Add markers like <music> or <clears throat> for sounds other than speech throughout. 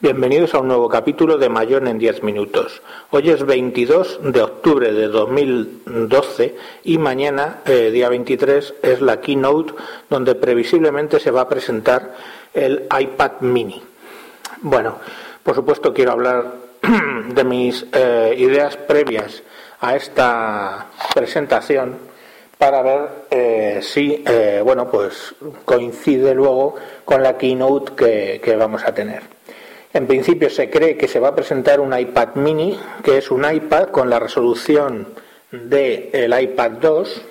Bienvenidos a un nuevo capítulo de Mayón en 10 minutos. Hoy es 22 de octubre de 2012 y mañana, eh, día 23, es la keynote donde previsiblemente se va a presentar el iPad mini. Bueno, por supuesto quiero hablar <clears throat> de mis eh, ideas previas a esta presentación para ver eh, si bueno pues coincide luego con la keynote que vamos a tener. En principio se cree que se va a presentar un iPad mini, que es un iPad con la resolución del iPad 2,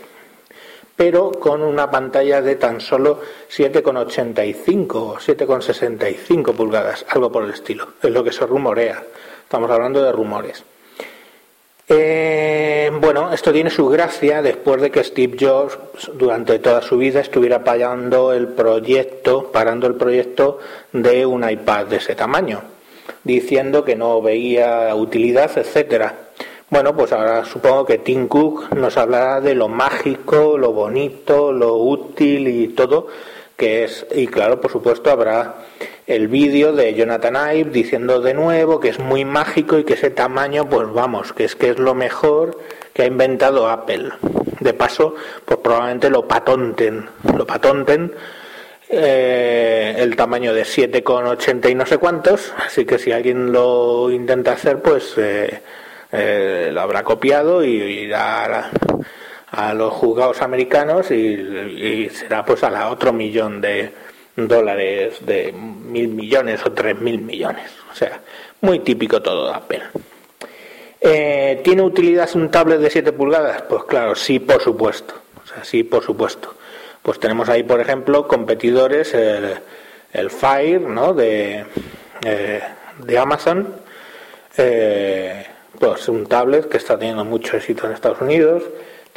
pero con una pantalla de tan solo 7,85 o 7,65 pulgadas, algo por el estilo. Es lo que se rumorea. Estamos hablando de rumores. Eh, bueno, esto tiene su gracia después de que Steve Jobs durante toda su vida estuviera parando el proyecto, parando el proyecto de un iPad de ese tamaño, diciendo que no veía utilidad, etcétera. Bueno, pues ahora supongo que Tim Cook nos hablará de lo mágico, lo bonito, lo útil y todo que es y claro, por supuesto habrá el vídeo de Jonathan Ive diciendo de nuevo que es muy mágico y que ese tamaño, pues vamos, que es que es lo mejor que ha inventado Apple. De paso, pues probablemente lo patonten, lo patonten eh, el tamaño de 7,80 y no sé cuántos, así que si alguien lo intenta hacer, pues eh, eh, lo habrá copiado y irá a, los juzgados americanos y, y será pues a la otro millón de, dólares de mil millones o tres mil millones. O sea, muy típico todo de Apple. Eh, ¿Tiene utilidad un tablet de 7 pulgadas? Pues claro, sí, por supuesto. O sea, sí, por supuesto. Pues tenemos ahí, por ejemplo, competidores, el, Fire, ¿no? De, eh, de Amazon. Eh, pues un tablet que está teniendo mucho éxito en Estados Unidos.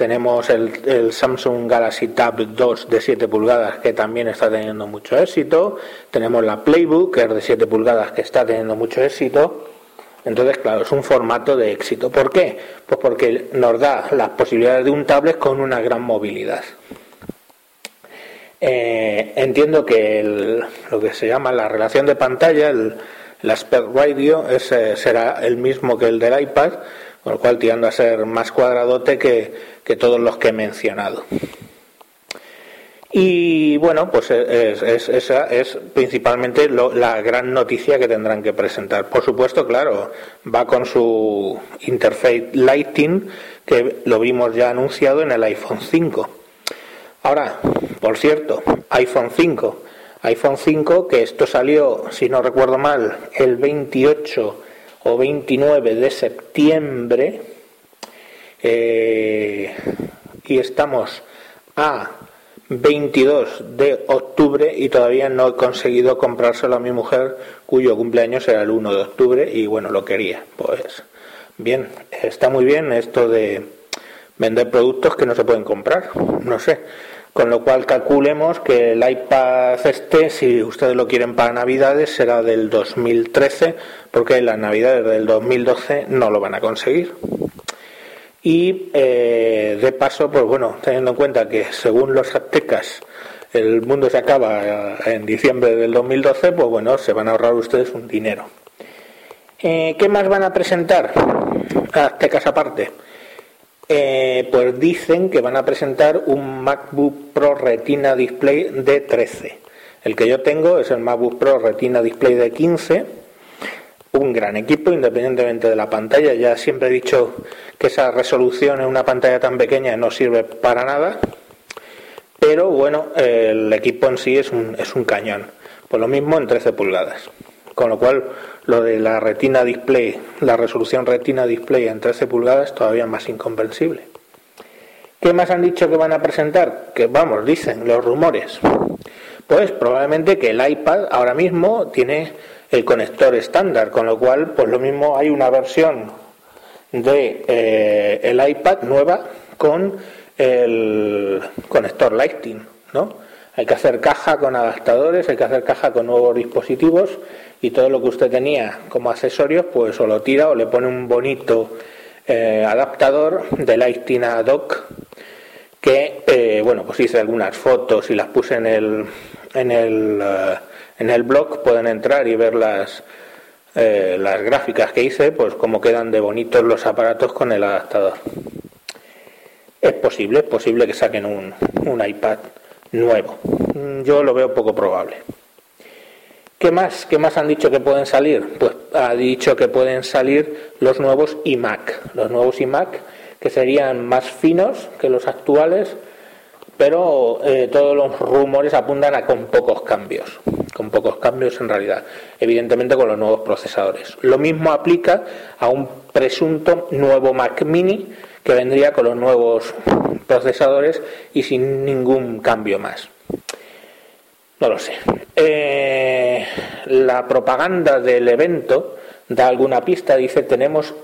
Tenemos el, Samsung Galaxy Tab 2 de 7 pulgadas que también está teniendo mucho éxito. Tenemos la Playbook que es de 7 pulgadas que está teniendo mucho éxito. Entonces, claro, es un formato de éxito. ¿Por qué? Pues porque nos da las posibilidades de un tablet con una gran movilidad. Eh, entiendo que lo que se llama la relación de pantalla, el, aspect radio, ese será el mismo que el del iPad, con lo cual tirando a ser más cuadradote que, todos los que he mencionado. Y bueno, pues esa es principalmente la gran noticia que tendrán que presentar. Por supuesto, claro, va con su interface Lighting, que lo vimos ya anunciado en el iPhone 5. Ahora, por cierto, iPhone 5. iPhone 5, que esto salió, si no recuerdo mal, el 28 o 29 de septiembre eh, y estamos a 22 de octubre y todavía no he conseguido comprárselo a mi mujer cuyo cumpleaños era el 1 de octubre y bueno, lo quería. Pues bien, está muy bien esto de vender productos que no se pueden comprar, no sé. Con lo cual calculemos que el iPad este, si ustedes lo quieren para Navidades, será del 2013, porque las Navidades del 2012 no lo van a conseguir. Y eh, de paso, pues bueno, teniendo en cuenta que según los aztecas el mundo se acaba eh, en diciembre del 2012, pues bueno, se van a ahorrar ustedes un dinero. Eh, ¿Qué más van a presentar? Aztecas aparte. Pues dicen que van a presentar un MacBook Pro Retina Display de 13. El que yo tengo es el MacBook Pro Retina Display de 15 un gran equipo, independientemente de la pantalla. Ya siempre he dicho que esa resolución en una pantalla tan pequeña no sirve para nada, pero bueno, el equipo en sí es un, es un cañón. Por lo mismo en 13 pulgadas. Con lo cual, lo de la retina display, la resolución retina display en 13 pulgadas, todavía más incomprensible. ¿Qué más han dicho que van a presentar? Que vamos, dicen los rumores. Pues probablemente que el iPad ahora mismo tiene el conector estándar, con lo cual, pues lo mismo hay una versión de eh, el iPad nueva con el conector Lightning, ¿no? Hay que hacer caja con adaptadores, hay que hacer caja con nuevos dispositivos y todo lo que usted tenía como accesorios, pues o lo tira o le pone un bonito eh, adaptador de Lightning a dock que, eh, bueno, pues hice algunas fotos y las puse en el, en el en el blog pueden entrar y ver las, eh, las gráficas que hice, pues cómo quedan de bonitos los aparatos con el adaptador. Es posible, es posible que saquen un, un iPad nuevo. Yo lo veo poco probable. ¿Qué más? ¿Qué más han dicho que pueden salir? Pues ha dicho que pueden salir los nuevos iMac. Los nuevos iMac que serían más finos que los actuales, pero eh, todos los rumores apuntan a con pocos cambios. Con pocos cambios en realidad. Evidentemente con los nuevos procesadores. Lo mismo aplica a un presunto nuevo Mac mini que vendría con los nuevos procesadores y sin ningún cambio más. No lo sé. Eh, la propaganda del evento da alguna pista, dice tenemos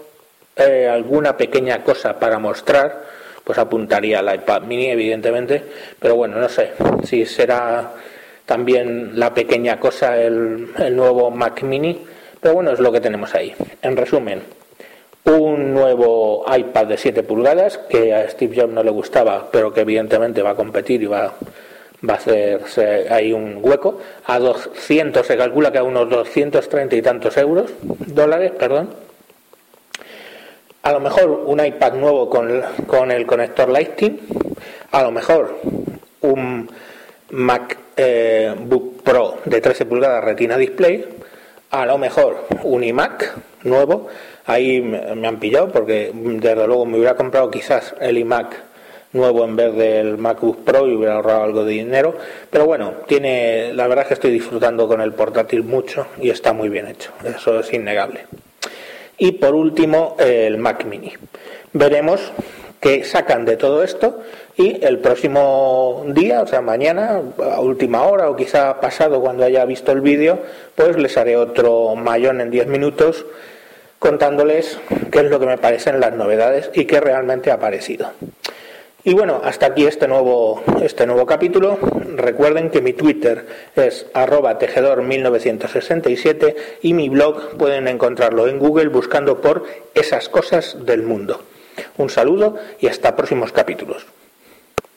eh, alguna pequeña cosa para mostrar, pues apuntaría al iPad mini, evidentemente, pero bueno, no sé si será también la pequeña cosa el, el nuevo Mac mini, pero bueno, es lo que tenemos ahí. En resumen, un nuevo iPad de 7 pulgadas que a Steve Jobs no le gustaba, pero que evidentemente va a competir y va va a hacerse ahí un hueco. A 200 se calcula que a unos 230 y tantos euros, dólares, perdón. A lo mejor un iPad nuevo con, con el conector Lightning. A lo mejor un MacBook eh, Pro de 13 pulgadas Retina Display. A lo mejor un iMac nuevo. Ahí me han pillado porque desde luego me hubiera comprado quizás el iMac nuevo en vez del MacBook Pro y hubiera ahorrado algo de dinero. Pero bueno, tiene, la verdad es que estoy disfrutando con el portátil mucho y está muy bien hecho. Eso es innegable. Y por último, el Mac Mini. Veremos qué sacan de todo esto y el próximo día, o sea, mañana, a última hora o quizá pasado cuando haya visto el vídeo, pues les haré otro mayón en 10 minutos contándoles qué es lo que me parecen las novedades y qué realmente ha aparecido. Y bueno, hasta aquí este nuevo, este nuevo capítulo. Recuerden que mi Twitter es arroba tejedor1967 y mi blog pueden encontrarlo en Google buscando por esas cosas del mundo. Un saludo y hasta próximos capítulos.